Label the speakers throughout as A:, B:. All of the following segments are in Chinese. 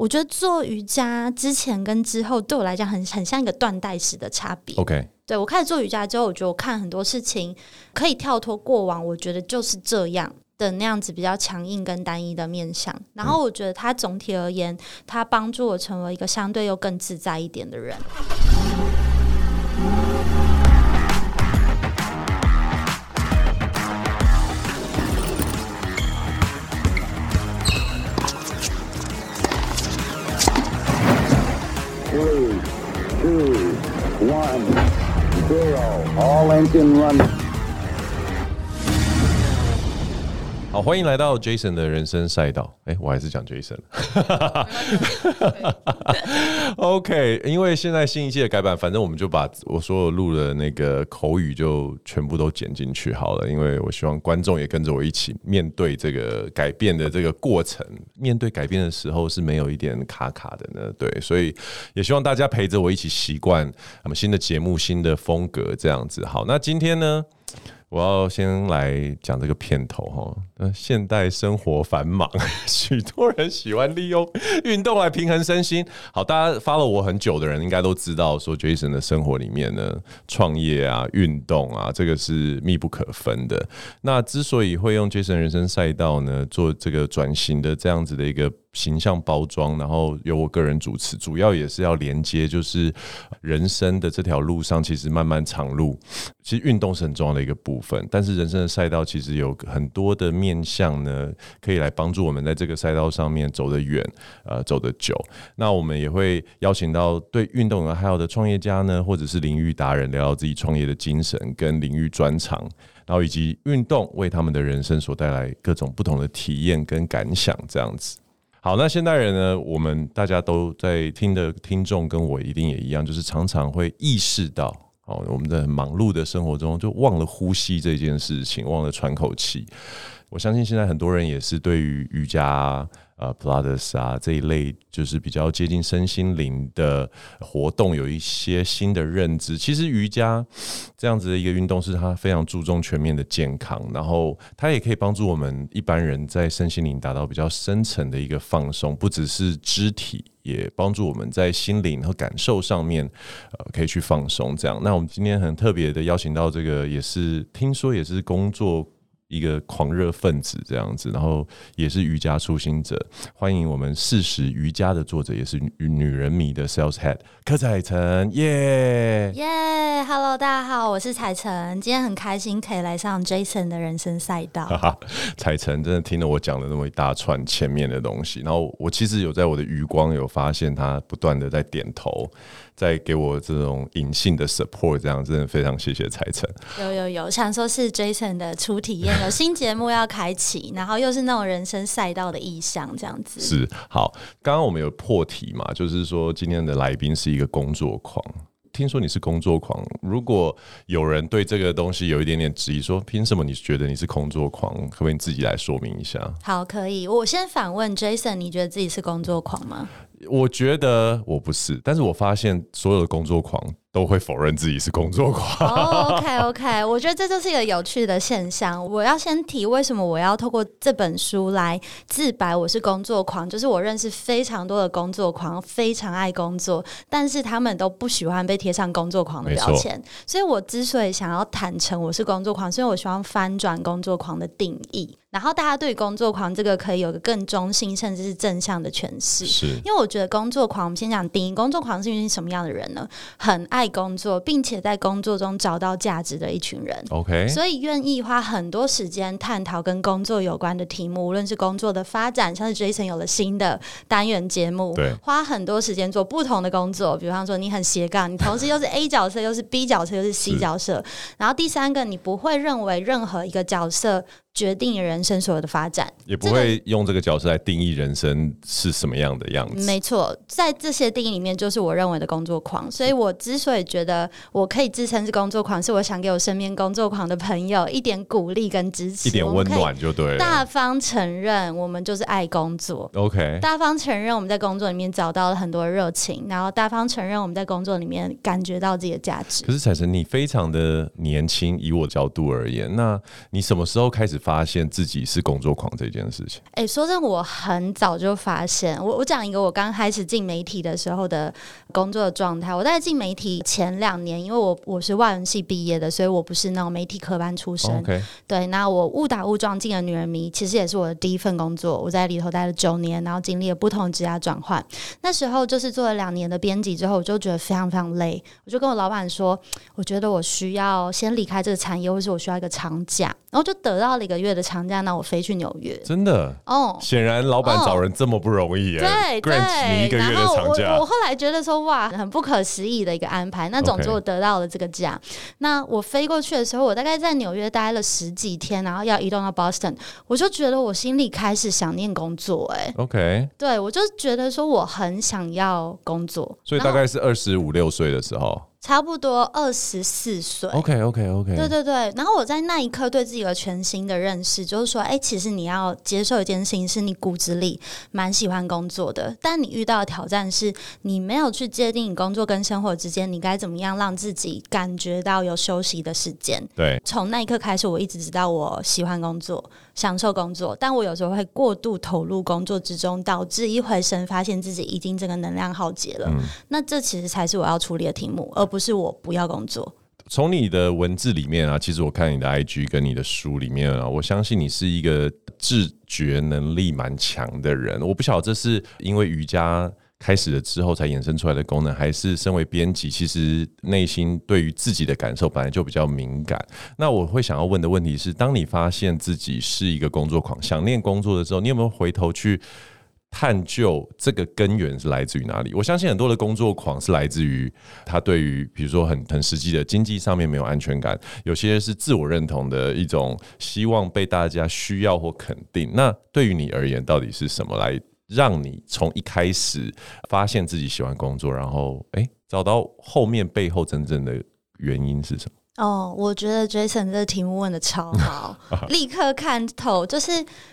A: 我觉得做瑜伽之前跟之后，对我来讲很很像一个断代史的差别。
B: OK，
A: 对，我开始做瑜伽之后，我觉得我看很多事情可以跳脱过往，我觉得就是这样的那样子比较强硬跟单一的面向。然后我觉得它总体而言，它帮助我成为一个相对又更自在一点的人。All engine running.
B: 好，欢迎来到 Jason 的人生赛道。哎、欸，我还是讲 Jason。OK，因为现在新一季的改版，反正我们就把我所有录的那个口语就全部都剪进去好了。因为我希望观众也跟着我一起面对这个改变的这个过程。面对改变的时候是没有一点卡卡的呢？对，所以也希望大家陪着我一起习惯我们新的节目、新的风格这样子。好，那今天呢？我要先来讲这个片头哈。那现代生活繁忙，许多人喜欢利用运动来平衡身心。好，大家发了我很久的人应该都知道，说 Jason 的生活里面呢，创业啊、运动啊，这个是密不可分的。那之所以会用 Jason 人生赛道呢，做这个转型的这样子的一个形象包装，然后由我个人主持，主要也是要连接，就是人生的这条路上其实漫漫长路，其实运动是很重要的一个部分，但是人生的赛道其实有很多的面向呢，可以来帮助我们在这个赛道上面走得远，呃，走得久。那我们也会邀请到对运动有爱好的创业家呢，或者是领域达人，聊聊自己创业的精神跟领域专长，然后以及运动为他们的人生所带来各种不同的体验跟感想，这样子。好，那现代人呢，我们大家都在听的听众跟我一定也一样，就是常常会意识到。哦，我们在忙碌的生活中就忘了呼吸这件事情，忘了喘口气。我相信现在很多人也是对于瑜伽、呃、普拉提啊这一类，就是比较接近身心灵的活动，有一些新的认知。其实瑜伽这样子的一个运动，是它非常注重全面的健康，然后它也可以帮助我们一般人在身心灵达到比较深层的一个放松，不只是肢体。也帮助我们在心灵和感受上面，呃，可以去放松。这样，那我们今天很特别的邀请到这个，也是听说也是工作。一个狂热分子这样子，然后也是瑜伽初心者。欢迎我们四十瑜伽的作者，也是女人迷的 Sales Head 柯彩晨，耶
A: 耶，Hello，大家好，我是彩晨，今天很开心可以来上 Jason 的人生赛道。哈哈，
B: 彩晨真的听了我讲了那么一大串前面的东西，然后我其实有在我的余光有发现他不断的在点头。在给我这种隐性的 support，这样真的非常谢谢财成。
A: 有有有，想说是 Jason 的初体验，有新节目要开启，然后又是那种人生赛道的意向，这样子。
B: 是好，刚刚我们有破题嘛，就是说今天的来宾是一个工作狂。听说你是工作狂，如果有人对这个东西有一点点质疑，说凭什么你觉得你是工作狂？可不可以你自己来说明一下？
A: 好，可以。我先反问 Jason，你觉得自己是工作狂吗？
B: 我觉得我不是，但是我发现所有的工作狂都会否认自己是工作狂。
A: Oh, OK OK，我觉得这就是一个有趣的现象。我要先提为什么我要透过这本书来自白我是工作狂，就是我认识非常多的工作狂，非常爱工作，但是他们都不喜欢被贴上工作狂的标签。所以我之所以想要坦诚我是工作狂，所以我希望翻转工作狂的定义。然后大家对工作狂这个可以有个更中性甚至是正向的诠释，是因为我觉得工作狂，我们先讲定义，工作狂是因为什么样的人呢？很爱工作，并且在工作中找到价值的一群人。OK，所以愿意花很多时间探讨跟工作有关的题目，无论是工作的发展，像是 Jason 有了新的单元节目，对，花很多时间做不同的工作，比方说你很斜杠，你同时又是 A 角色，又是 B 角色，又是 C 角色，然后第三个，你不会认为任何一个角色。决定你人生所有的发展，
B: 也不会用这个角色来定义人生是什么样的样子。
A: 没错，在这些定义里面，就是我认为的工作狂。所以我之所以觉得我可以自称是工作狂，是我想给我身边工作狂的朋友一点鼓励跟支持，
B: 一点温暖就对了。
A: 大方承认我们就是爱工作
B: ，OK。
A: 大方承认我们在工作里面找到了很多热情，然后大方承认我们在工作里面感觉到自己的价值。
B: 可是彩晨，你非常的年轻，以我角度而言，那你什么时候开始发现自己是工作狂这件事情？
A: 哎、欸，说真的，我很早就发现。我我讲一个我刚开始进媒体的时候的工作的状态。我在进媒体前两年，因为我我是外文系毕业的，所以我不是那种媒体科班出身。对，那我误打误撞进了女人迷，其实也是我的第一份工作。我在里头待了九年，然后经历了不同职业转换。那时候就是做了两年的编辑之后，我就觉得非常非常累。我就跟我老板说，我觉得我需要先离开这个产业，或是我需要一个长假，然后就得到了一个月的长假。那我飞去纽约，
B: 真的哦。显然老板找人这么不容易，
A: 对对。
B: 你一个月的长假，
A: 我我后来觉得说哇，很不可思议的一个安排。那总之我得到了这个假。那我飞过去的时候，我大概在纽约待了十几天，然后要移动到 Boston，我就觉得我心里开始想念工作。哎
B: ，OK，
A: 对我就觉得说我很想要工作，
B: 所以大概是二十五六岁的时候。
A: 差不多二十四岁。
B: OK OK OK。
A: 对对对，然后我在那一刻对自己有全新的认识，就是说，哎，其实你要接受一件事情，是你骨子里蛮喜欢工作的，但你遇到的挑战是你没有去界定你工作跟生活之间，你该怎么样让自己感觉到有休息的时间。
B: 对，
A: 从那一刻开始，我一直知道我喜欢工作，享受工作，但我有时候会过度投入工作之中，导致一回神发现自己已经这个能量耗竭了。嗯，那这其实才是我要处理的题目，而不是我不要工作。
B: 从你的文字里面啊，其实我看你的 IG 跟你的书里面啊，我相信你是一个自觉能力蛮强的人。我不晓得这是因为瑜伽开始了之后才衍生出来的功能，还是身为编辑，其实内心对于自己的感受本来就比较敏感。那我会想要问的问题是：当你发现自己是一个工作狂，想念工作的时候，你有没有回头去？探究这个根源是来自于哪里？我相信很多的工作狂是来自于他对于比如说很很实际的经济上面没有安全感，有些是自我认同的一种希望被大家需要或肯定。那对于你而言，到底是什么来让你从一开始发现自己喜欢工作，然后诶找到后面背后真正的原因是什么？
A: 哦，我觉得 Jason 这个题目问的超好，立刻看透。就是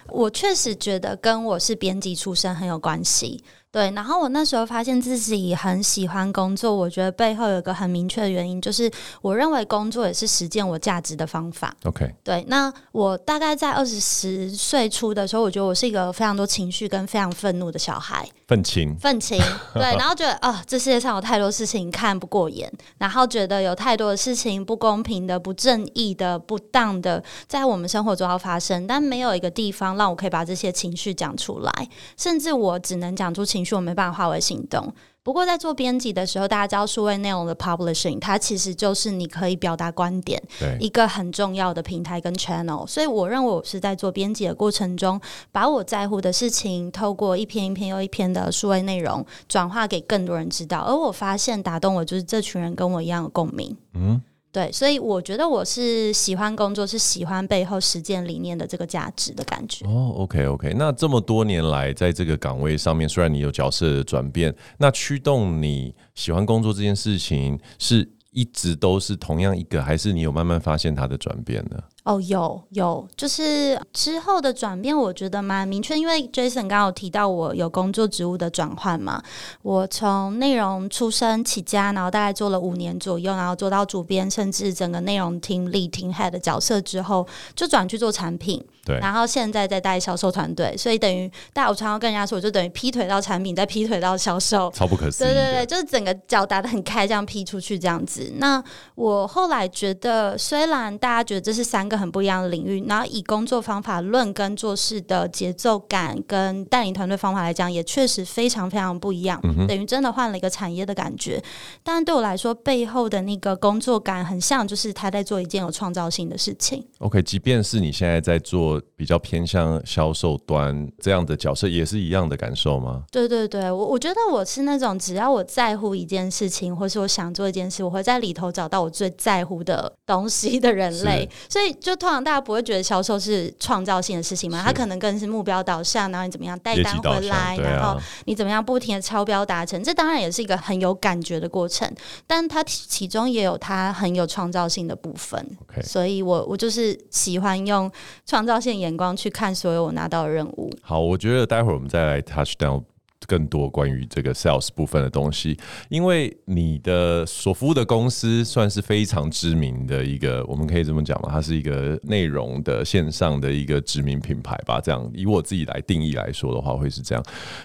A: 我确实觉得跟我是编辑出身很有关系。对，然后我那时候发现自己很喜欢工作，我觉得背后有一个很明确的原因，就是我认为工作也是实践我价值的方法。
B: OK，
A: 对，那我大概在二十十岁初的时候，我觉得我是一个非常多情绪跟非常愤怒的小孩，
B: 愤青，
A: 愤青，对，然后觉得啊、哦，这世界上有太多事情看不过眼，然后觉得有太多的事情不公平的、不正义的、不当的，在我们生活中要发生，但没有一个地方让我可以把这些情绪讲出来，甚至我只能讲出情绪。我没办法化为行动。不过在做编辑的时候，大家知道数位内容的 publishing，它其实就是你可以表达观点一个很重要的平台跟 channel。所以我认为我是在做编辑的过程中，把我在乎的事情透过一篇一篇又一篇的数位内容转化给更多人知道。而我发现打动我就是这群人跟我一样的共鸣。嗯。对，所以我觉得我是喜欢工作，是喜欢背后实践理念的这个价值的感觉。
B: 哦，OK OK，那这么多年来，在这个岗位上面，虽然你有角色的转变，那驱动你喜欢工作这件事情，是一直都是同样一个，还是你有慢慢发现它的转变呢？
A: 哦，有有，就是之后的转变，我觉得蛮明确。因为 Jason 刚刚有提到我有工作职务的转换嘛，我从内容出身起家，然后大概做了五年左右，然后做到主编，甚至整个内容 team lead team head 的角色之后，就转去做产品。对，然后现在在带销售团队，所以等于大我常常跟人家说，我就等于劈腿到产品，再劈腿到销售，
B: 超不可思议。
A: 对对对，就是整个脚打的很开，这样劈出去这样子。那我后来觉得，虽然大家觉得这是三个。很不一样的领域，然后以工作方法论跟做事的节奏感跟带领团队方法来讲，也确实非常非常不一样。嗯、等于真的换了一个产业的感觉。但对我来说，背后的那个工作感很像，就是他在做一件有创造性的事情。
B: OK，即便是你现在在做比较偏向销售端这样的角色，也是一样的感受吗？
A: 对对对，我我觉得我是那种只要我在乎一件事情，或是我想做一件事，我会在里头找到我最在乎的东西的人类。所以。就通常大家不会觉得销售是创造性的事情嘛？它可能更是目标导向，然后你怎么样带单回来，然后你怎么样不停的超标达成，这当然也是一个很有感觉的过程。但它其中也有它很有创造性的部分。Okay. 所以我我就是喜欢用创造性眼光去看所有我拿到的任务。
B: 好，我觉得待会儿我们再来 touch down。更多关于这个 sales 部分的东西，因为你的所服务的公司算是非常知名的一个，我们可以这么讲嘛，它是一个内容的线上的一个知名品牌吧。这样以我自己来定义来说的话，会是这样。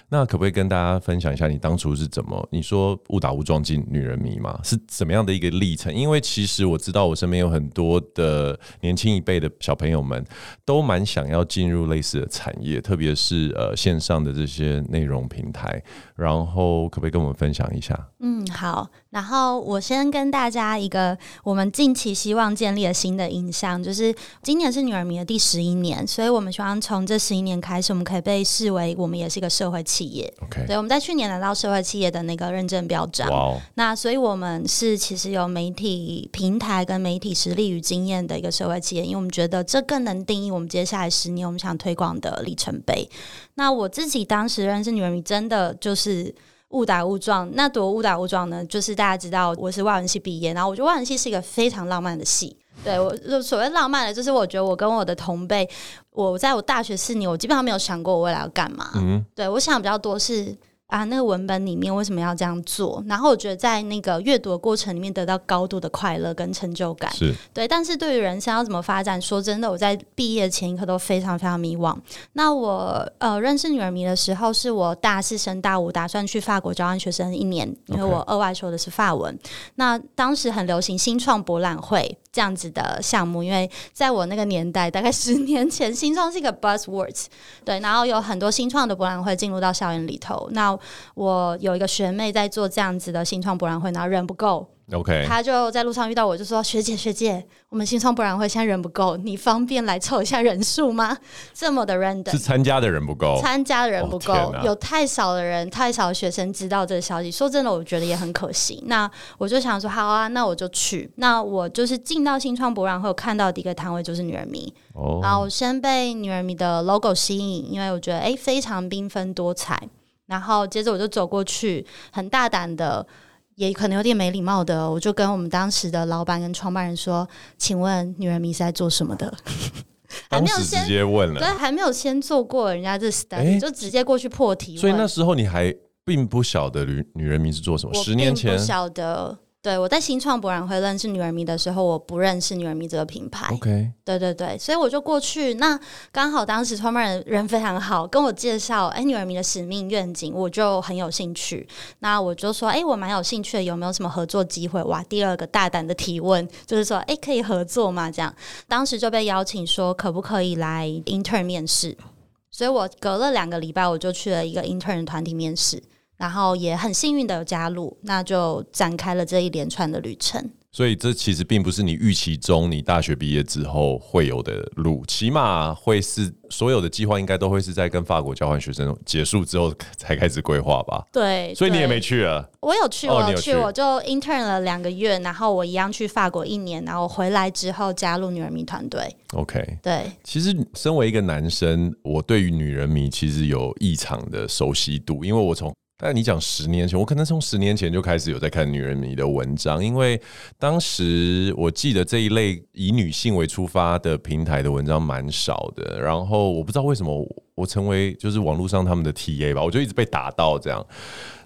B: 那可不可以跟大家分享一下你当初是怎么？你说误打误撞进女人迷吗？是怎么样的一个历程？因为其实我知道我身边有很多的年轻一辈的小朋友们，都蛮想要进入类似的产业，特别是呃线上的这些内容品平台。然后可不可以跟我们分享一下？
A: 嗯，好。然后我先跟大家一个我们近期希望建立的新的印象，就是今年是女儿迷的第十一年，所以我们希望从这十一年开始，我们可以被视为我们也是一个社会企业。
B: OK，
A: 对，我们在去年拿到社会企业的那个认证标章。哇哦！那所以我们是其实有媒体平台跟媒体实力与经验的一个社会企业，因为我们觉得这更能定义我们接下来十年我们想推广的里程碑。那我自己当时认识女儿迷，真的就是。误打误撞，那多误打误撞呢？就是大家知道我是外文系毕业，然后我觉得外文系是一个非常浪漫的系。对，我所谓浪漫的，就是我觉得我跟我的同辈，我在我大学四年，我基本上没有想过我未来要干嘛。嗯，对，我想比较多是。啊，那个文本里面为什么要这样做？然后我觉得在那个阅读的过程里面得到高度的快乐跟成就感，
B: 是
A: 对。但是对于人生要怎么发展，说真的，我在毕业前一刻都非常非常迷惘。那我呃认识女儿迷的时候，是我大四升大五，打算去法国交换学生一年，因为我额外说的是法文。那当时很流行新创博览会这样子的项目，因为在我那个年代，大概 十年前，新创是一个 buzzwords，对。然后有很多新创的博览会进入到校园里头，那我有一个学妹在做这样子的新创博览会，然后人不够
B: ，OK，
A: 他就在路上遇到我，就说：“学姐学姐，我们新创博览会现在人不够，你方便来凑一下人数吗？”这么的 random，
B: 是参加的人不够，
A: 参加的人不够，哦，有太少的人，太少的学生知道这个消息。说真的，我觉得也很可惜。那我就想说，好啊，那我就去。那我就是进到新创博览会，我看到第一个摊位就是女人迷，哦，然后我先被女人迷的 logo 吸引，因为我觉得哎，非常缤纷多彩。然后接着我就走过去，很大胆的，也可能有点没礼貌的，我就跟我们当时的老板跟创办人说：“请问女人迷是在做什么的？”
B: 还没有直接问了，
A: 对，还没有先做过人家这 study，就直接过去破题。
B: 所以那时候你还并不晓得女女人迷是做什么？十年前
A: 不晓得。对，我在新创博览会认识女儿迷的时候，我不认识女儿迷这个品牌。
B: OK，
A: 对对对，所以我就过去。那刚好当时创办人人非常好，跟我介绍，哎，女儿迷的使命愿景，我就很有兴趣。那我就说，哎，我蛮有兴趣的，有没有什么合作机会？哇，第二个大胆的提问就是说，哎，可以合作吗？这样，当时就被邀请说，可不可以来 intern 面试？所以我隔了两个礼拜，我就去了一个 intern 团体面试。然后也很幸运的有加入，那就展开了这一连串的旅程。
B: 所以这其实并不是你预期中你大学毕业之后会有的路，起码会是所有的计划应该都会是在跟法国交换学生结束之后 才开始规划吧？
A: 对，
B: 所以你也没去啊？
A: 我有去，我有去，我就 intern 了两个月，然后我一样去法国一年，然后回来之后加入女人迷团队。
B: OK，
A: 对。
B: 其实身为一个男生，我对于女人迷其实有异常的熟悉度，因为我从但你讲十年前，我可能从十年前就开始有在看女人迷的文章，因为当时我记得这一类以女性为出发的平台的文章蛮少的，然后我不知道为什么我成为就是网络上他们的 TA 吧，我就一直被打到这样。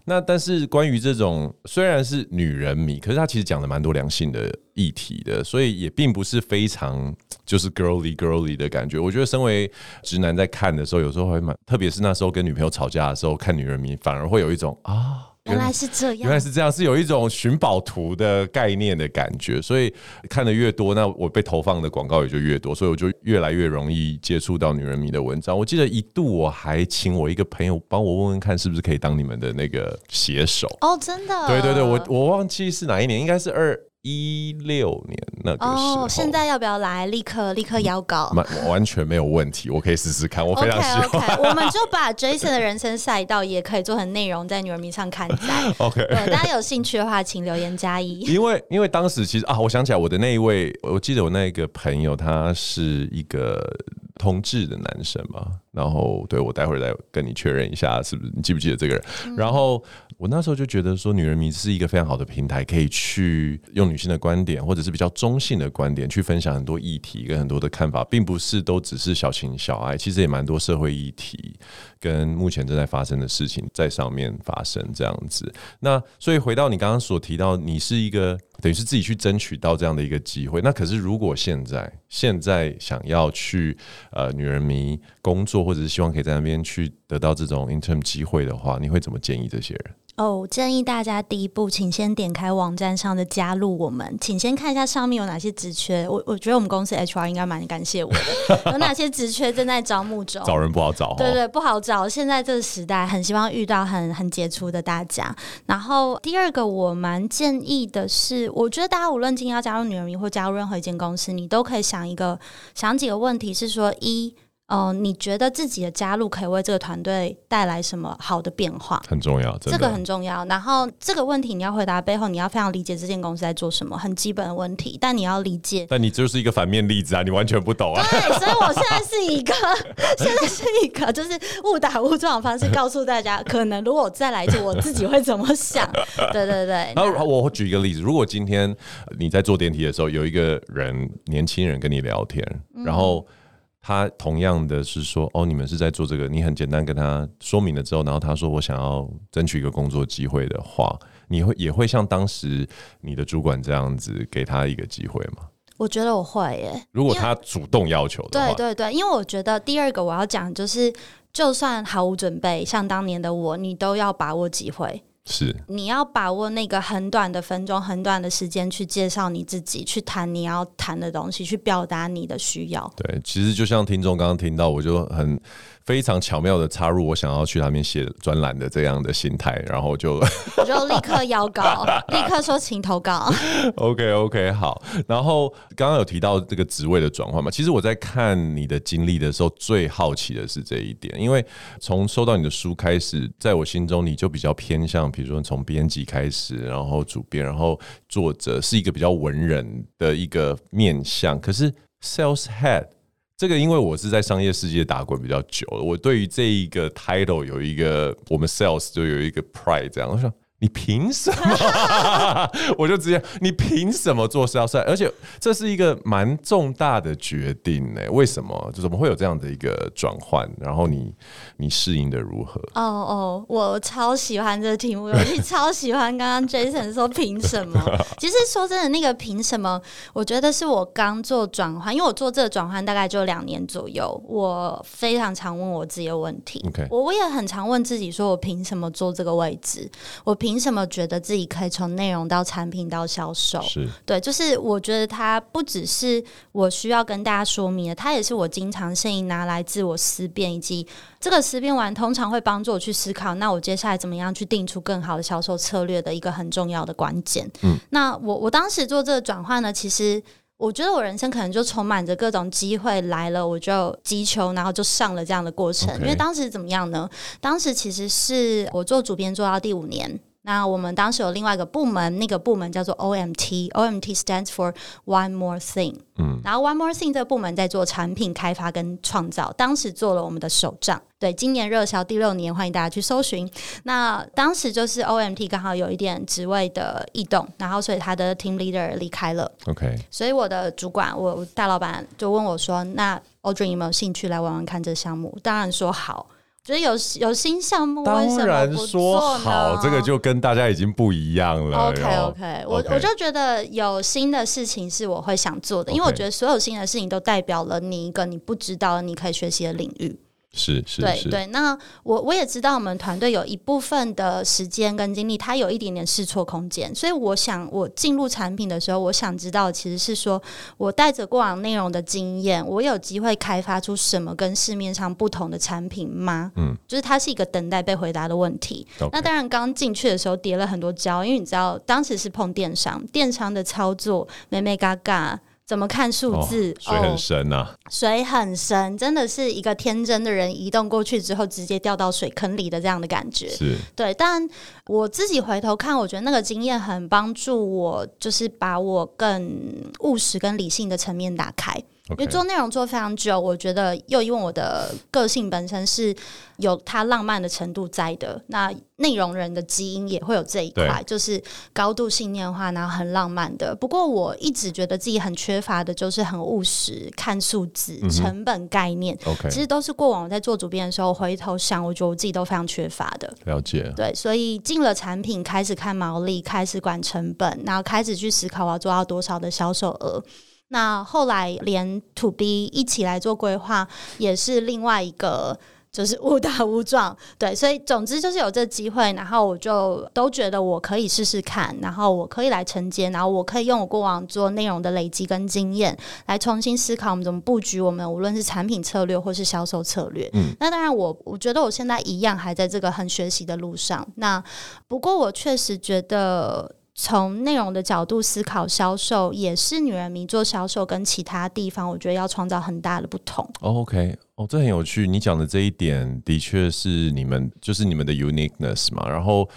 B: 那但是关于这种虽然是女人迷，可是她其实讲了蛮多良性的议题的，所以也并不是非常就是 girly girly 的感觉。我觉得身为直男在看的时候，有时候会蛮，特别是那时候跟女朋友吵架的时候看女人迷，反而会有一种啊。
A: 原来是这样，
B: 原来是这样，是有一种寻宝图的概念的感觉，所以看的越多，那我被投放的广告也就越多，所以我就越来越容易接触到女人迷的文章。我记得一度我还请我一个朋友帮我问问看，是不是可以当你们的那个写手
A: 哦，真的？
B: 对对对，我我忘记是哪一年，应该是二。一六年那个时候，
A: 哦，现在要不要来？立刻立刻邀稿，
B: 完完全没有问题，我可以试试看，我非常喜欢。
A: Okay, okay, 我们就把 Jason 的人生赛道也可以做成内容，在女人迷上刊载。
B: OK，
A: 大家有兴趣的话，请留言加一。
B: 因为因为当时其实啊，我想起来，我的那一位，我记得我那个朋友，他是一个同志的男生嘛。然后，对，我待会儿再跟你确认一下，是不是你记不记得这个人？嗯、然后我那时候就觉得说，女人迷是一个非常好的平台，可以去用女性的观点，或者是比较中性的观点，去分享很多议题跟很多的看法，并不是都只是小情小爱，其实也蛮多社会议题跟目前正在发生的事情在上面发生这样子。那所以回到你刚刚所提到，你是一个。等于是自己去争取到这样的一个机会，那可是如果现在现在想要去呃女人迷工作，或者是希望可以在那边去得到这种 intern 机会的话，你会怎么建议这些人？
A: 哦，我建议大家第一步，请先点开网站上的加入我们，请先看一下上面有哪些职缺。我我觉得我们公司 HR 应该蛮感谢我的，有哪些职缺正在招募中。
B: 找人不好找，
A: 对，对对，不好找。现在这个时代，很希望遇到很很杰出的大家。然后第二个，我蛮建议的是，我觉得大家无论今天要加入女人迷或加入任何一间公司，你都可以想一个想几个问题，是说一。哦、呃，你觉得自己的加入可以为这个团队带来什么好的变化？
B: 很重要，
A: 这个很重要。然后这个问题你要回答背后，你要非常理解这间公司在做什么，很基本的问题。但你要理解，
B: 但你就是一个反面例子啊，你完全不懂啊。
A: 对，所以我现在是一个，现在是一个，就是误打误撞的方式告诉大家，可能如果我再来一次，我自己会怎么想？对对对。
B: 然后我举一个例子，如果今天你在坐电梯的时候，有一个人年轻人跟你聊天，嗯、然后。他同样的是说，哦，你们是在做这个，你很简单跟他说明了之后，然后他说我想要争取一个工作机会的话，你会也会像当时你的主管这样子给他一个机会吗？
A: 我觉得我会耶。
B: 如果他主动要求的话，
A: 对对对，因为我觉得第二个我要讲就是，就算毫无准备，像当年的我，你都要把握机会。
B: 是，
A: 你要把握那个很短的分钟、很短的时间去介绍你自己，去谈你要谈的东西，去表达你的需要。
B: 对，其实就像听众刚刚听到，我就很。非常巧妙的插入我想要去那边写专栏的这样的心态，然后就
A: 我就立刻邀稿，立刻说请投稿。
B: OK OK 好，然后刚刚有提到这个职位的转换嘛，其实我在看你的经历的时候，最好奇的是这一点，因为从收到你的书开始，在我心中你就比较偏向，比如说从编辑开始，然后主编，然后作者是一个比较文人的一个面相，可是 Sales Head。这个因为我是在商业世界打滚比较久了，我对于这一个 title 有一个我们 sales 就有一个 pride 这样，我想。你凭什么？我就直接，你凭什么做 sales？而且这是一个蛮重大的决定呢？为什么？就怎么会有这样的一个转换？然后你你适应的如何？
A: 哦哦，我超喜欢这个题目，尤其超喜欢刚刚 Jason 说凭什么？其实说真的，那个凭什么？我觉得是我刚做转换，因为我做这个转换大概就两年左右，我非常常问我自己的问
B: 题。
A: 我我也很常问自己，说我凭什么做这个位置？我凭凭什么觉得自己可以从内容到产品到销售？
B: 是
A: 对，就是我觉得它不只是我需要跟大家说明的，它也是我经常性拿来自我思辨，以及这个思辨完通常会帮助我去思考，那我接下来怎么样去定出更好的销售策略的一个很重要的关键。嗯，那我我当时做这个转换呢，其实。我觉得我人生可能就充满着各种机会来了，我就击球，然后就上了这样的过程。因为当时怎么样呢？当时其实是我做主编做到第五年。那我们当时有另外一个部门，那个部门叫做 OMT，OMT stands for One More Thing。嗯，然后 One More Thing 这个部门在做产品开发跟创造，当时做了我们的手账。对，今年热销第六年，欢迎大家去搜寻。那当时就是 OMT 刚好有一点职位的异动，然后所以他的 Team Leader 离开了。
B: OK，所
A: 以我的主管，我大老板就问我说：“那 Audrey 有没有兴趣来玩玩看这个项目？”当然说好。觉得有有新项目，
B: 当然说好，这个就跟大家已经不一样了。
A: OK OK，我我就觉得有新的事情是我会想做的，因为我觉得所有新的事情都代表了你一个你不知道你可以学习的领域。
B: 是是，
A: 对对。那我我也知道，我们团队有一部分的时间跟精力，它有一点点试错空间。所以，我想我进入产品的时候，我想知道其实是说，我带着过往内容的经验，我有机会开发出什么跟市面上不同的产品吗？嗯，就是它是一个等待被回答的问题。那当然，刚进去的时候跌了很多胶，因为你知道，当时是碰电商，电商的操作，眉眉角角。怎么看数字？
B: 哦，水很深呐，啊，哦，
A: 水很深，真的是一个天真的人移动过去之后，直接掉到水坑里的这样的感觉。
B: 是
A: 对，但我自己回头看，我觉得那个经验很帮助我，就是把我更务实跟理性的层面打开。因为做内容做非常久，我觉得又因为我的个性本身是有它浪漫的程度在的，那内容人的基因也会有这一块，就是高度信念化，然后很浪漫的。不过我一直觉得自己很缺乏的，就是很务实，看数字、成本概念。
B: OK，
A: 其实都是过往我在做主编的时候，回头想，我觉得我自己都非常缺乏的。
B: 了解。
A: 对，所以进了产品，开始看毛利，开始管成本，然后开始去思考我要做到多少的销售额。那后来连 To B 一起来做规划，也是另外一个，就是 误打误撞。对，所以总之就是有这机会，然后我就都觉得我可以试试看，然后我可以来承接，然后我可以用我过往做内容的累积跟经验，来重新思考我们怎么布局我们无论是产品策略或是销售策略。嗯，那当然我我觉得我现在一样还在这个很学习的路上。那不过我确实觉得。从内容的角度思考销售，也是女人迷做销售跟其他地方，我觉得要创造很大的不同。
B: O K。哦，这很有趣。你讲的这一点的确是你们，就是你们的 uniqueness 嘛。然后，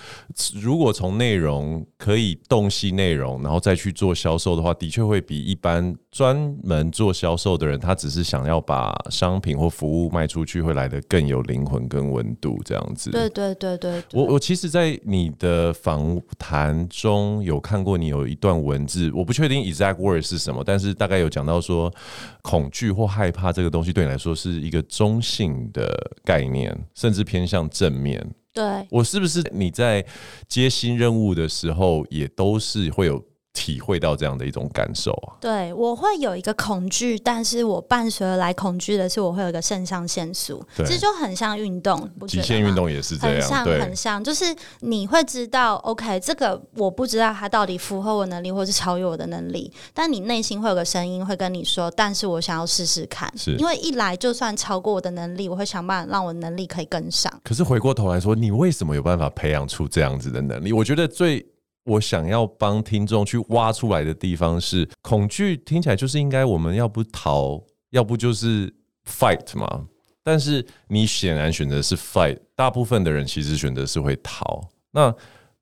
B: 如果从内容可以洞悉内容，然后再去做销售的话，的确会比一般专门做销售的人，他只是想要把商品或服务卖出去，会来的更有灵魂跟温度这样子。
A: 对对对对，对。
B: 我我其实，在你的访谈中有看过你有一段文字，我不确定 exact word 是什么，但是大概有讲到说，恐惧或害怕这个东西对你来说是一个中性的概念，甚至偏向正面。
A: 对，
B: 我是不是你在接新任务的时候，也都是会有？体会到这样的一种感受啊，
A: 对，我会有一个恐惧，但是我伴随而来恐惧的是，我会有一个肾上腺素，其实就很像运动，
B: 极限运动也是这样，
A: 很像很像，就是你会知道，OK，这个我不知道它到底符合我能力，或是超越我的能力，但你内心会有个声音会跟你说，但是我想要试试看，是因为一来就算超过我的能力，我会想办法让我的能力可以跟上。
B: 可是回过头来说，你为什么有办法培养出这样子的能力？我觉得最。我想要帮听众去挖出来的地方是恐惧，听起来就是应该我们要不逃，要不就是 fight 嘛。但是你显然选择是 fight，大部分的人其实选择是会逃。那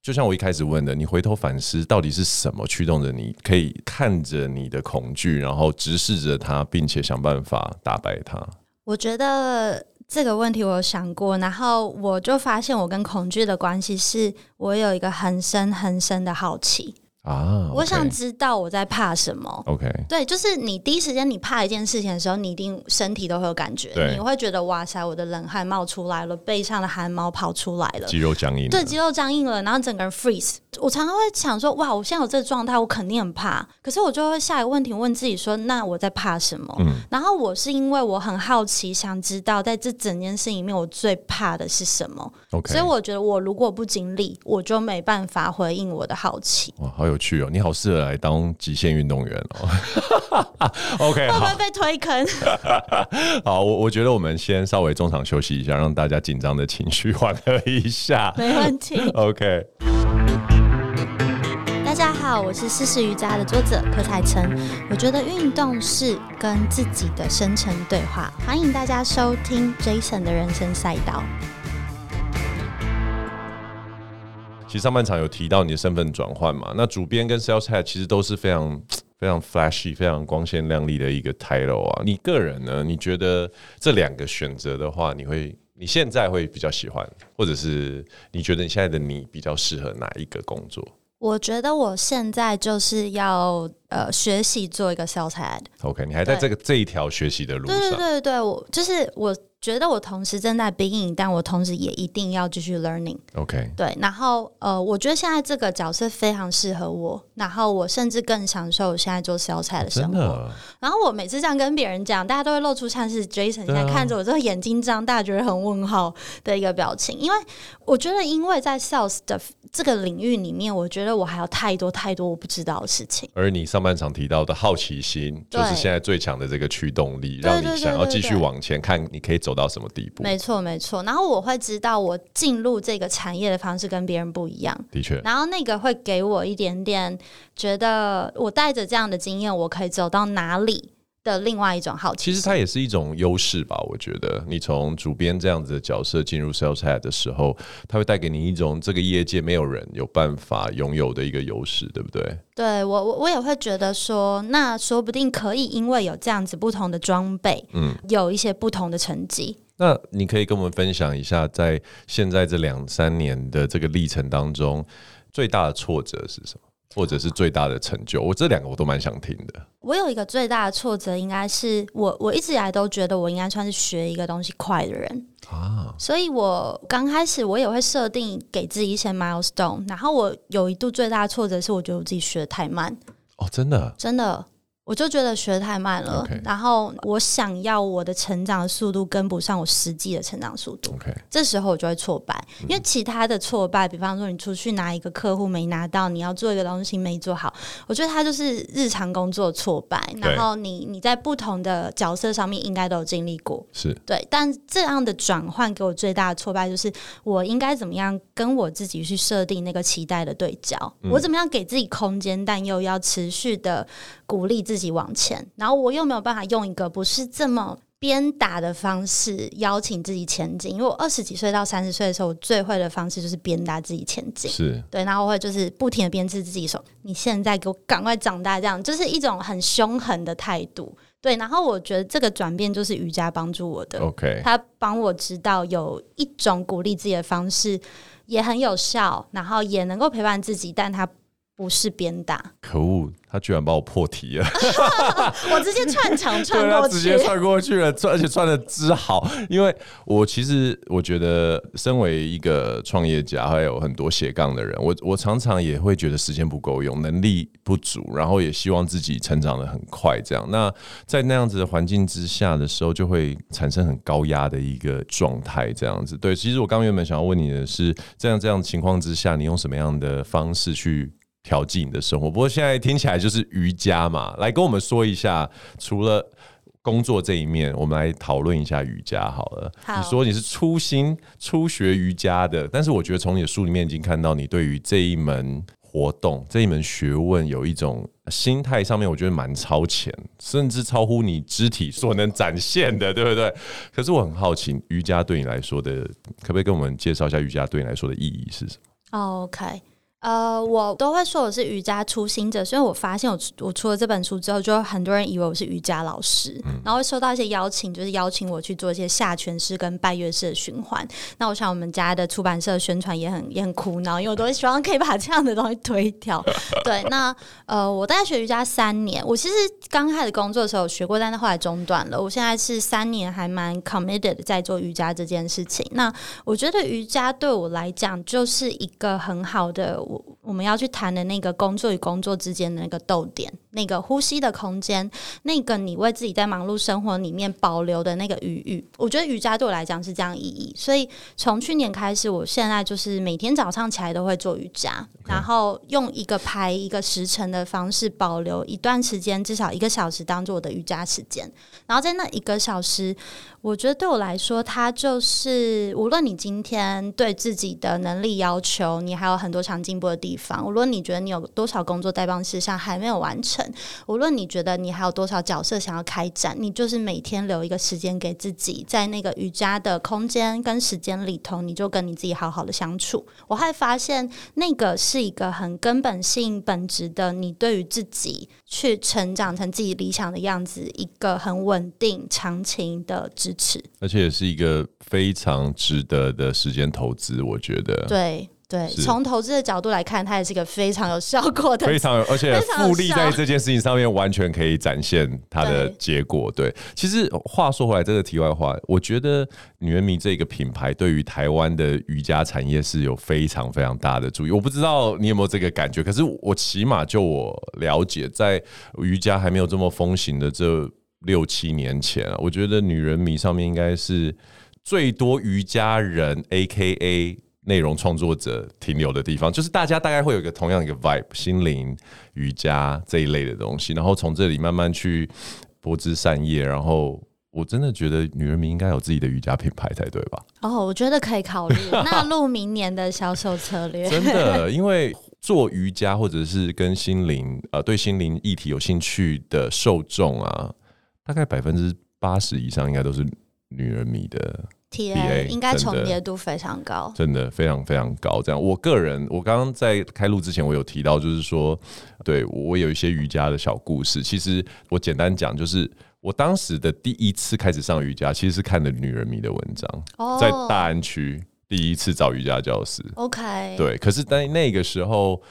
B: 就像我一开始问的，你回头反思，到底是什么驱动着你，可以看着你的恐惧，然后直视着它，并且想办法打败它？
A: 我觉得。这个问题我有想过，然后我就发现我跟恐惧的关系是，我有一个很深很深的好奇。
B: 啊，
A: 我想知道我在怕什么。
B: OK，
A: 对，就是你第一时间你怕一件事情的时候，你一定身体都会有感觉，你会觉得哇塞，我的冷汗冒出来了，背上的汗毛跑出来了，
B: 肌肉僵硬，
A: 对，肌肉僵硬了，然后整个人 freeze。我常常会想说，哇，我现在有这个状态，我肯定很怕。可是我就会下一个问题问自己说，那我在怕什么？嗯，然后我是因为我很好奇，想知道在这整件事里面，我最怕的是什么
B: ？OK，
A: 所以我觉得我如果不经历，我就没办法回应我的好奇。
B: 哇，好有。去哦，你好适合来当极限运动员哦。OK，
A: 会不会被推坑？
B: 好，我我觉得我们先稍微中场休息一下，让大家紧张的情绪缓和一下。
A: 没问题。
B: OK。
A: 大家好，我是四十瑜伽的作者柯采岑。我觉得运动是跟自己的深层对话。欢迎大家收听 Jason 的人生赛道。
B: 其实上半场有提到你的身份转换嘛？那主编跟 Sales Head 其实都是非常非常 flashy、非常光鲜亮丽的一个 title 啊。你个人呢？你觉得这两个选择的话，你会你现在会比较喜欢，或者是你觉得你现在的你比较适合哪一个工作？
A: 我觉得我现在就是要呃学习做一个 Sales Head。
B: OK，你还在这个这一条学习的路上？
A: 对对对对，我就是我。觉得我同时正在 beginning，但我同时也一定要继续 learning。
B: OK，
A: 对，然后呃，我觉得现在这个角色非常适合我，然后我甚至更享受现在做 sales 菜的生活。然后我每次这样跟别人讲，大家都会露出像是 Jason 现在看着我这个眼睛张大，觉得很问号的一个表情。因为我觉得，因为在 sales 的这个领域里面，我觉得我还有太多太多我不知道的事情。
B: 而你上半场提到的好奇心，就是现在最强的这个驱动力，让你想要继续往前看，你可以。走到什么地步？
A: 没错，没错。然后我会知道，我进入这个产业的方式跟别人不一样。
B: 的确。
A: 然后那个会给我一点点觉得，我带着这样的经验，我可以走到哪里的另外一种好奇。
B: 其实它也是一种优势吧，我觉得你从主编这样子的角色进入 Sales Head 的时候，它会带给你一种这个业界没有人有办法拥有的一个优势，对不对？
A: 对我我我也会觉得说，那说不定可以因为有这样子不同的装备，嗯，有一些不同的成绩。
B: 那你可以跟我们分享一下，在现在这两三年的这个历程当中，最大的挫折是什么？或者是最大的成就，我这两个我都蛮想听的。
A: 我有一个最大的挫折，应该是我我一直以来都觉得我应该算是学一个东西快的人啊，所以我刚开始我也会设定给自己一些 milestone，然后我有一度最大的挫折是我觉得我自己学的太慢
B: 哦，真的
A: 真的。我就觉得学得太慢了，Okay. 然后我想要我的成长的速度跟不上我实际的成长速度，Okay. 这时候我就会挫败。因为其他的挫败，比方说你出去拿一个客户没拿到，你要做一个东西没做好，我觉得它就是日常工作挫败。然后你你在不同的角色上面应该都有经历过，
B: 是
A: 对。但这样的转换给我最大的挫败就是，我应该怎么样跟我自己去设定那个期待的对焦？嗯、我怎么样给自己空间，但又要持续的鼓励自己。自己往前，然后我又没有办法用一个不是这么鞭打的方式邀请自己前进，因为我二十几岁到三十岁的时候，我最会的方式就是鞭打自己前进，
B: 是对，
A: 然后我会就是不停的鞭策自己说：“你现在给我赶快长大。”这样就是一种很凶狠的态度。对，然后我觉得这个转变就是瑜伽帮助我的
B: ，OK，
A: 他帮我知道有一种鼓励自己的方式也很有效，然后也能够陪伴自己，但他不是鞭打。
B: 可恶。他居然把我破题了
A: 我直接串场串过去，
B: 直接串过去了，而且串的之好。因为我其实我觉得，身为一个创业家，还有很多斜杠的人，我我常常也会觉得时间不够用，能力不足，然后也希望自己成长的很快。这样，那在那样子的环境之下的时候，就会产生很高压的一个状态。这样子，对。其实我刚原本想要问你的是，这样这样情况之下，你用什么样的方式去？调剂你的生活，不过现在听起来就是瑜伽嘛，来跟我们说一下，除了工作这一面，我们来讨论一下瑜伽好了。
A: 好，
B: 你说你是初心初学瑜伽的，但是我觉得从你的书里面已经看到你对于这一门活动、这一门学问有一种心态上面，我觉得蛮超前，甚至超乎你肢体所能展现的，对不对？可是我很好奇，瑜伽对你来说的，可不可以跟我们介绍一下瑜伽对你来说的意义是什么
A: ？OK。呃，我都会说我是瑜伽初心者，所以我发现我我出了这本书之后，就很多人以为我是瑜伽老师，嗯、然后会收到一些邀请，就是邀请我去做一些下犬式跟拜月式的循环。那我想我们家的出版社宣传也很也很苦恼，因为我都会希望可以把这样的东西推掉。对，那呃，我大概学瑜伽三年，我其实刚开始工作的时候学过，但是后来中断了。我现在是三年还蛮 committed 在做瑜伽这件事情。那我觉得瑜伽对我来讲就是一个很好的。我我们要去谈的那个工作与工作之间的那个逗点，那个呼吸的空间，那个你为自己在忙碌生活里面保留的那个余裕，我觉得瑜伽对我来讲是这样意义。所以从去年开始，我现在就是每天早上起来都会做瑜伽.然后用一个排一个时辰的方式保留一段时间，至少一个小时当做我的瑜伽时间。然后在那一个小时，我觉得对我来说，它就是无论你今天对自己的能力要求，你还有很多想进步的地方。无论你觉得你有多少工作待办事项还没有完成，无论你觉得你还有多少角色想要开展，你就是每天留一个时间给自己，在那个瑜伽的空间跟时间里头，你就跟你自己好好的相处。我还发现，那个是一个很根本性、本质的，你对于自己去成长成自己理想的样子，一个很稳定、长情的支持，
B: 而且也是一个非常值得的时间投资。我觉得，
A: 对。对，从投资的角度来看，它也是一个非常有效果的，
B: 非常有，而且 复利在这件事情上面完全可以展现它的结果。对，对，其实话说回来，这个题外话，我觉得女人迷这个品牌对于台湾的瑜伽产业是有非常非常大的注意。我不知道你有没有这个感觉，可是我起码就我了解，在瑜伽还没有这么风行的这六七年前，我觉得女人迷上面应该是最多瑜伽人，AKA。内容创作者停留的地方，就是大家大概会有一个同样一个 vibe，心灵瑜伽这一类的东西，然后从这里慢慢去播之善业，然后我真的觉得女人迷应该有自己的瑜伽品牌才对吧？
A: 哦，我觉得可以考虑纳入明年的销售策略。
B: 真的，因为做瑜伽或者是跟心灵呃对心灵议题有兴趣的受众啊。大概百分之八十以上应该都是女人迷的 TA，
A: 应该重叠度非常高，
B: 真的非常非常高。这样，我个人我刚刚在开录之前，我有提到，就是说，对我有一些瑜伽的小故事。其实我简单讲，就是我当时的第一次开始上瑜伽，其实是看的女人迷的文章，哦、在大安区第一次找瑜伽教师。
A: OK，
B: 对，可是在那个时候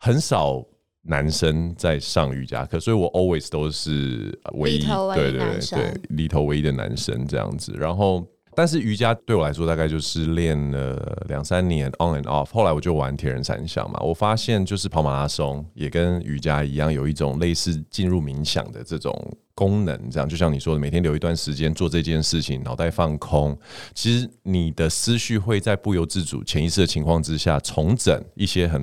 B: 很少。男生在上瑜伽课，所以我 always 都是唯一，对对对对，里头唯一的男生这样子。然后，但是瑜伽对我来说，大概就是练了两三年 on and off。后来我就玩铁人三项嘛，我发现就是跑马拉松也跟瑜伽一样，有一种类似进入冥想的这种功能。这样，就像你说的，每天留一段时间做这件事情，脑袋放空，其实你的思绪会在不由自主、潜意识的情况之下，重整一些很。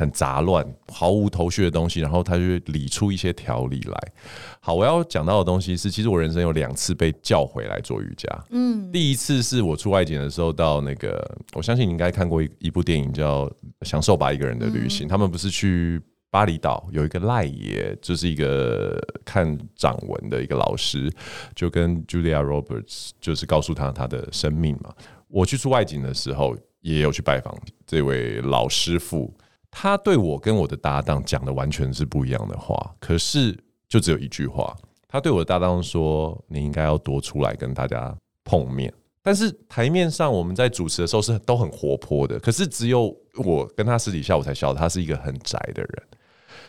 B: 很杂乱、毫无头绪的东西，然后他就理出一些条理来。好，我要讲到的东西是，其实我人生有两次被叫回来做瑜伽。嗯，第一次是我出外景的时候，到那个，我相信你应该看过一一部电影叫《享受吧一个人的旅行》。嗯，他们不是去巴厘岛有一个赖爷，就是一个看掌纹的一个老师，就跟 Julia Roberts 就是告诉他他的生命嘛。我去出外景的时候，也有去拜访这位老师傅。他对我跟我的搭档讲的完全是不一样的话，可是就只有一句话。他对我的搭档说：“你应该要多出来跟大家碰面。”但是台面上我们在主持的时候是都很活泼的，可是只有我跟他私底下我才晓得他是一个很宅的人，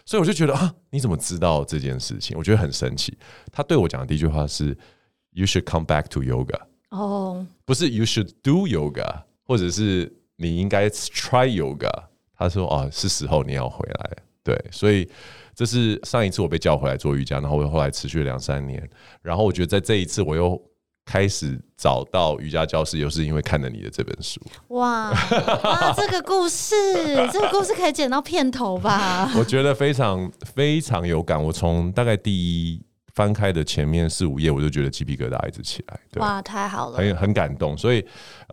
B: 所以我就觉得啊，你怎么知道这件事情？我觉得很神奇。他对我讲的第一句话是：“You should come back to yoga。”哦，不是 “You should do yoga”，或者是你应该 try yoga。他说：“哦，是时候你要回来。”对，所以这是上一次我被叫回来做瑜伽，然后我后来持续了两三年。然后我觉得在这一次，我又开始找到瑜伽教室，又是因为看了你的这本书。
A: 哇哇，这个故事，这个故事可以剪到片头吧？
B: 我觉得非常非常有感。我从大概第一翻开的前面四五页，我就觉得鸡皮疙瘩一直起来。对，
A: 哇，太好了，
B: 很很感动。所以，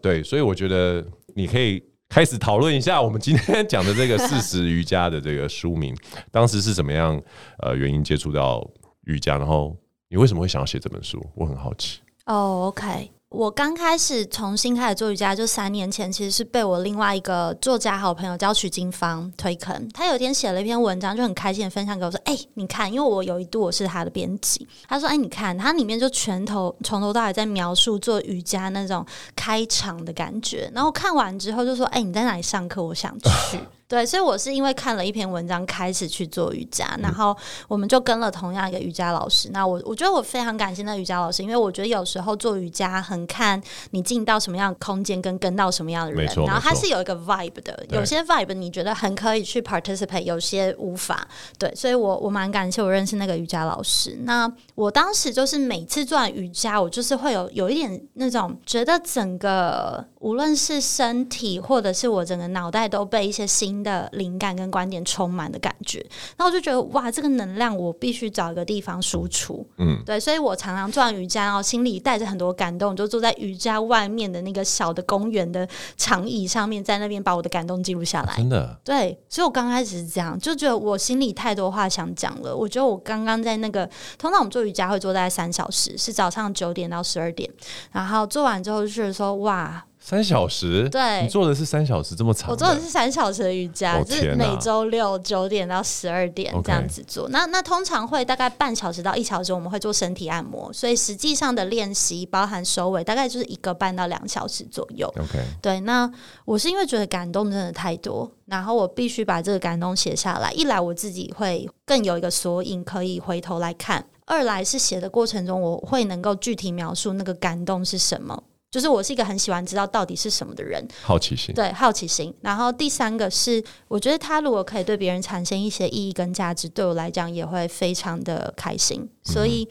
B: 对，所以我觉得你可以。开始讨论一下我们今天讲的这个四十瑜伽的这个书名，当时是怎么样呃原因接触到瑜伽，然后你为什么会想要写这本书？我很好奇。
A: 哦，OK。我刚开始重新开始做瑜伽，就三年前，其实是被我另外一个作家好朋友叫许金芳推坑。他有一天写了一篇文章，就很开心的分享给我说：“哎、你看，因为我有一度我是他的编辑。”他说：“哎、你看，他里面就全头从头到尾在描述做瑜伽那种开场的感觉。”然后看完之后就说：“哎、你在哪里上课？我想去。”对，所以我是因为看了一篇文章开始去做瑜伽，然后我们就跟了同样一个瑜伽老师。那我我觉得我非常感谢那瑜伽老师，因为我觉得有时候做瑜伽很看你进到什么样的空间，跟跟到什么样的人。然后它是有一个 vibe 的，有些 vibe 你觉得很可以去 participate，有些无法。对，所以我我蛮感谢我认识那个瑜伽老师。那我当时就是每次做完瑜伽，我就是会有有一点那种觉得整个无论是身体或者是我整个脑袋都被一些新的灵感跟观点充满的感觉，那我就觉得哇，这个能量我必须找一个地方输出。嗯，对，所以我常常做完瑜伽，然后心里带着很多感动，就坐在瑜伽外面的那个小的公园的长椅上面，在那边把我的感动记录下来。真的，对，所以我刚开始是这样，就觉得我心里太多话想讲了。我觉得我刚刚在那个，通常我们做瑜伽会做大概三小时，是早上九点到十二点，然后做完之后就觉得说哇。
B: 三小时，
A: 对，
B: 你做的是三小时这么长？
A: 我做的是三小时的瑜伽，就是每周六九点到十二点这样子做。那那通常会大概半小时到一小时，我们会做身体按摩，所以实际上的练习包含收尾，大概就是一个半到两小时左右。
B: OK，
A: 对。那我是因为觉得感动真的太多，然后我必须把这个感动写下来。一来我自己会更有一个索引可以回头来看；二来是写的过程中，我会能够具体描述那个感动是什么。就是我是一个很喜欢知道到底是什么的人，
B: 好奇心，
A: 对，好奇心。然后第三个是，我觉得他如果可以对别人产生一些意义跟价值，对我来讲也会非常的开心。所以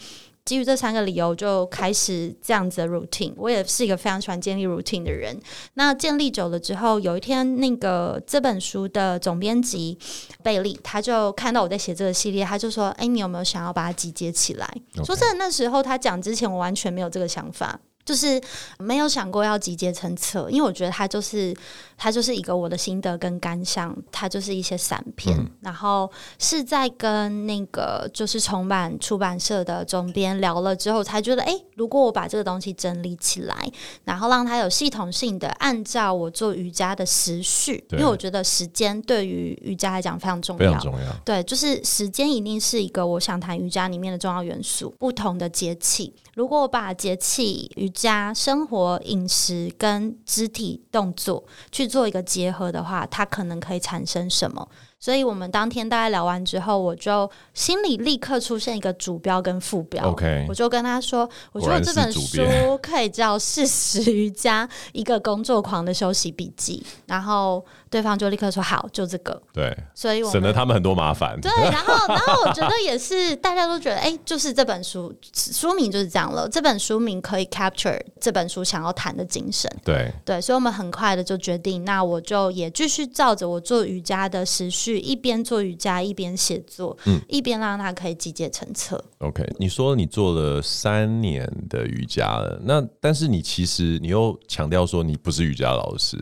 A: 基于这三个理由，就开始这样子的 routine。我也是一个非常喜欢建立 routine 的人。那建立久了之后，有一天那个这本书的总编辑贝利，他就看到我在写这个系列，他就说：“哎，你有没有想要把它集结起来？”说真的，那时候他讲之前，我完全没有这个想法。就是没有想过要集结成册，因为我觉得它就是它就是一个我的心得跟感想，它就是一些散片，嗯、然后是在跟那个就是重版出版社的总编聊了之后，才觉得哎，如果我把这个东西整理起来，然后让它有系统性的按照我做瑜伽的时序，因为我觉得时间对于瑜伽来讲非常重要，
B: 非常重要。
A: 对，就是时间一定是一个我想谈瑜伽里面的重要元素。不同的节气，如果我把节气、瑜伽、生活、饮食跟肢体动作去做一个结合的话，它可能可以产生什么？所以我们当天大概聊完之后，我就心里立刻出现一个主标跟副标。
B: OK，
A: 我就跟他说，我觉得这本书可以叫《事实瑜伽：一个工作狂的休息笔记》。然后对方就立刻说：“好，就这个。”
B: 对，
A: 所以我
B: 省得他们很多麻烦。
A: 对，然后，然后我觉得也是，大家都觉得，哎、欸，就是这本书书名就是这样了。这本书名可以 capture 这本书想要谈的精神。
B: 对，
A: 对，所以我们很快的就决定，那我就也继续照着我做瑜伽的时序。一边做瑜伽一边写作，嗯，一边让它可以集结成册。
B: OK，你说你做了三年的瑜伽了，那但是你其实你又强调说你不是瑜伽老师，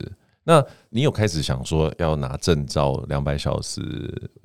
B: 那你有开始想说要拿证照两百小时、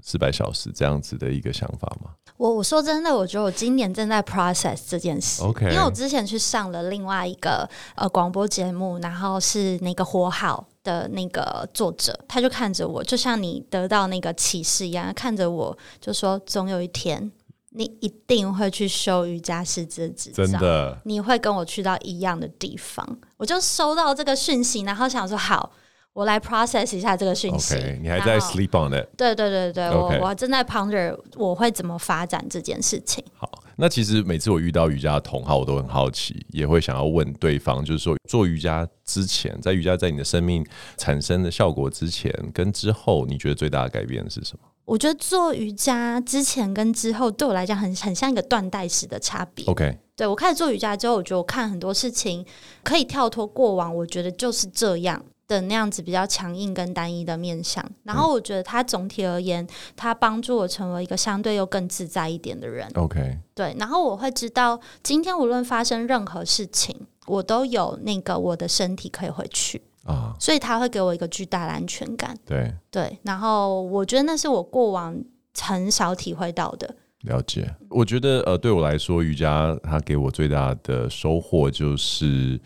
B: 四百小时这样子的一个想法吗？
A: 我我说真的，我觉得我今年正在 process 这件事。
B: OK，
A: 因为我之前去上了另外一个呃广播节目，然后是那个活好的那个作者，他就看着我，就像你得到那个启示一样，看着我就说：总有一天，你一定会去修瑜伽师资执照，真的，你会跟我去到一样的地方。我就收到这个讯息，然后想说好。我来 process 一下这个讯息。
B: Okay, 你还在 sleep on it？
A: 对对对
B: 对.
A: 我我正在 ponder 我会怎么发展这件事情。
B: 好，那其实每次我遇到瑜伽的同好，我都很好奇，也会想要问对方，就是说做瑜伽之前，在瑜伽在你的生命产生的效果之前跟之后，你觉得最大的改变是什么？
A: 我觉得做瑜伽之前跟之后，对我来讲很很像一个断代史的差别。
B: OK，
A: 对，我开始做瑜伽之后，我觉得我看很多事情可以跳脱过往，我觉得就是这样。的那样子比较强硬跟单一的面向，然后我觉得他总体而言，他帮助我成为一个相对又更自在一点的人。
B: OK，
A: 对，然后我会知道，今天无论发生任何事情，我都有那个我的身体可以回去啊，所以他会给我一个巨大的安全感。
B: 对
A: 对，然后我觉得那是我过往很少体会到的。
B: 了解，我觉得呃，对我来说，瑜伽它给我最大的收获就是。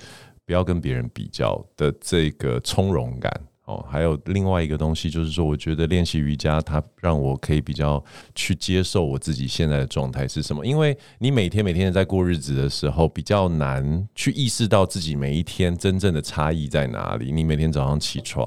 B: 不要跟别人比较的这个从容感哦，还有另外一个东西就是说，我觉得练习瑜伽它让我可以比较去接受我自己现在的状态是什么。因为你每天每天在过日子的时候，比较难去意识到自己每一天真正的差异在哪里。你每天早上起床，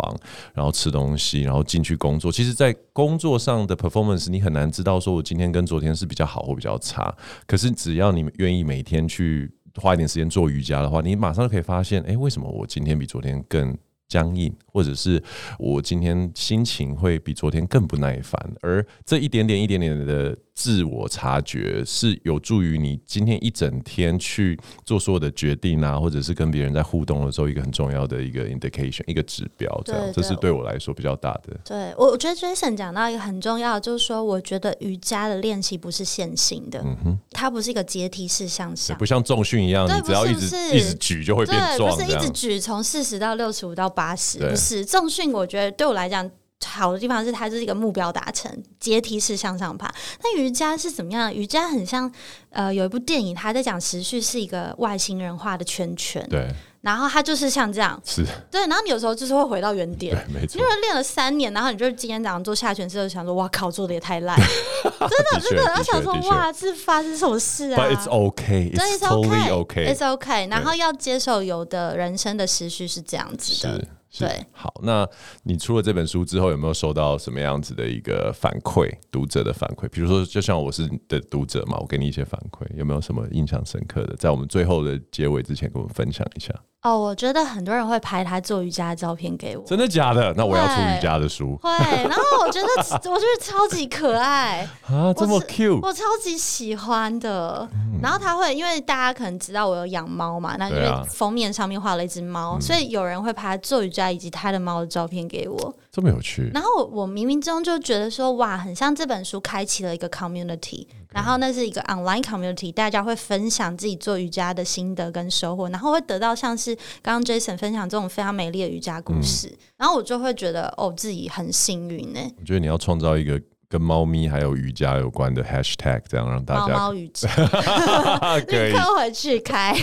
B: 然后吃东西，然后进去工作，其实，在工作上的 performance，你很难知道说我今天跟昨天是比较好或比较差。可是只要你愿意每天去。花一点时间做瑜伽的话，你马上就可以发现，哎，为什么我今天比昨天更僵硬，或者是我今天心情会比昨天更不耐烦？而这一点点、一点点的。自我察觉是有助于你今天一整天去做所有的决定啊，或者是跟别人在互动的时候，一个很重要的一个 indication，一个指标。这样，这是对我来说比较大的。
A: 对，我我觉得 Jason 讲到一个很重要，就是说，我觉得瑜伽的练习不是线性的，嗯哼，它不是一个阶梯式向上，
B: 不像重训一样，你只要一直一直举就会变壮，
A: 不是一直举从四十到六十五到八十，不是重训。我觉得对我来讲。好的地方是它就是一个目标达成，阶梯式向上爬。那瑜伽是怎么样？瑜伽很像，呃，有一部电影，它在讲时序是一个外星人画的圈圈，
B: 对。
A: 然后它就是像这样，
B: 是，
A: 对。然后你有时候就是会回到原点，
B: 对，没错。
A: 因为练了三年，然后你就今天早上做下犬式，就想说，哇靠，做的也太烂，真 的真的。然后想说，哇，这发生什么事啊
B: ？But it's okay, it's totally okay,
A: it's okay。然后要接受有的人生的时序是这样子的。对，
B: 好，那你出了这本书之后，有没有收到什么样子的一个反馈？读者的反馈，比如说，就像我是的读者嘛，我给你一些反馈，有没有什么印象深刻的？在我们最后的结尾之前，跟我们分享一下。
A: 哦，我觉得很多人会拍他做瑜伽的照片给我，
B: 真的假的？那我要出瑜伽的书。
A: 会，然后我觉得 我觉得超级可爱
B: 啊，这么 cute，
A: 我，我超级喜欢的。然后他会，因为大家可能知道我有养猫嘛，那因为封面上面画了一只猫，啊、所以有人会拍做瑜伽以及他的猫的照片给我，
B: 这么有趣。
A: 然后我冥冥中就觉得说，哇，很像这本书开启了一个 community，Okay 然后那是一个 online community，大家会分享自己做瑜伽的心得跟收获，然后会得到像是刚刚 Jason 分享这种非常美丽的瑜伽故事，嗯、然后我就会觉得哦，自己很幸运呢。
B: 我觉得你要创造一个。跟猫咪还有瑜伽有关的 hashtag，这样让大家
A: 猫猫瑜伽 可以回去开。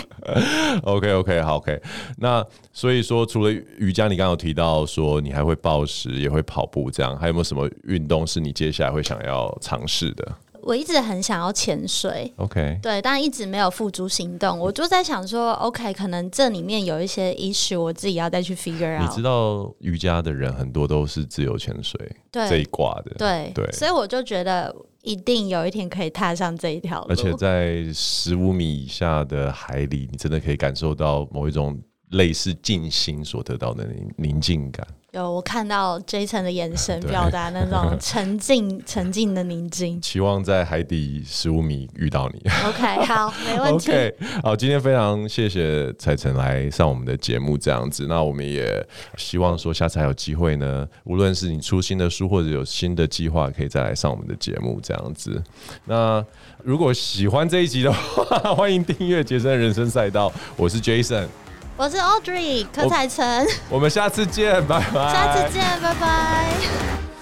B: OK OK 好 OK。那所以说，除了瑜伽，你刚刚有提到说你还会暴食，也会跑步，这样还有没有什么运动是你接下来会想要尝试的？
A: 我一直很想要潜水
B: ，OK，
A: 对，但一直没有付诸行动。我就在想说，OK，可能这里面有一些 issue，我自己要再去 figure out。
B: 你知道瑜伽的人很多都是自由潜水对。这一挂的，
A: 对对，对。所以我就觉得一定有一天可以踏上这一条路。
B: 而且在十五米以下的海里，你真的可以感受到某一种类似静心所得到的宁静感。
A: 有我看到 Jason 的眼神，表达那种沉静、沉静的宁静。
B: 期望在海底十五米遇到你。
A: OK，好，没问题。
B: OK，好，今天非常谢谢彩晨来上我们的节目，这样子。那我们也希望说，下次还有机会呢，无论是你出新的书，或者有新的计划，可以再来上我们的节目，这样子。那如果喜欢这一集的话，欢迎订阅杰森人生赛道。我是 Jason。
A: 我是 Audrey 柯彩晨，
B: 我们下次见，拜拜。
A: 下次见，拜拜。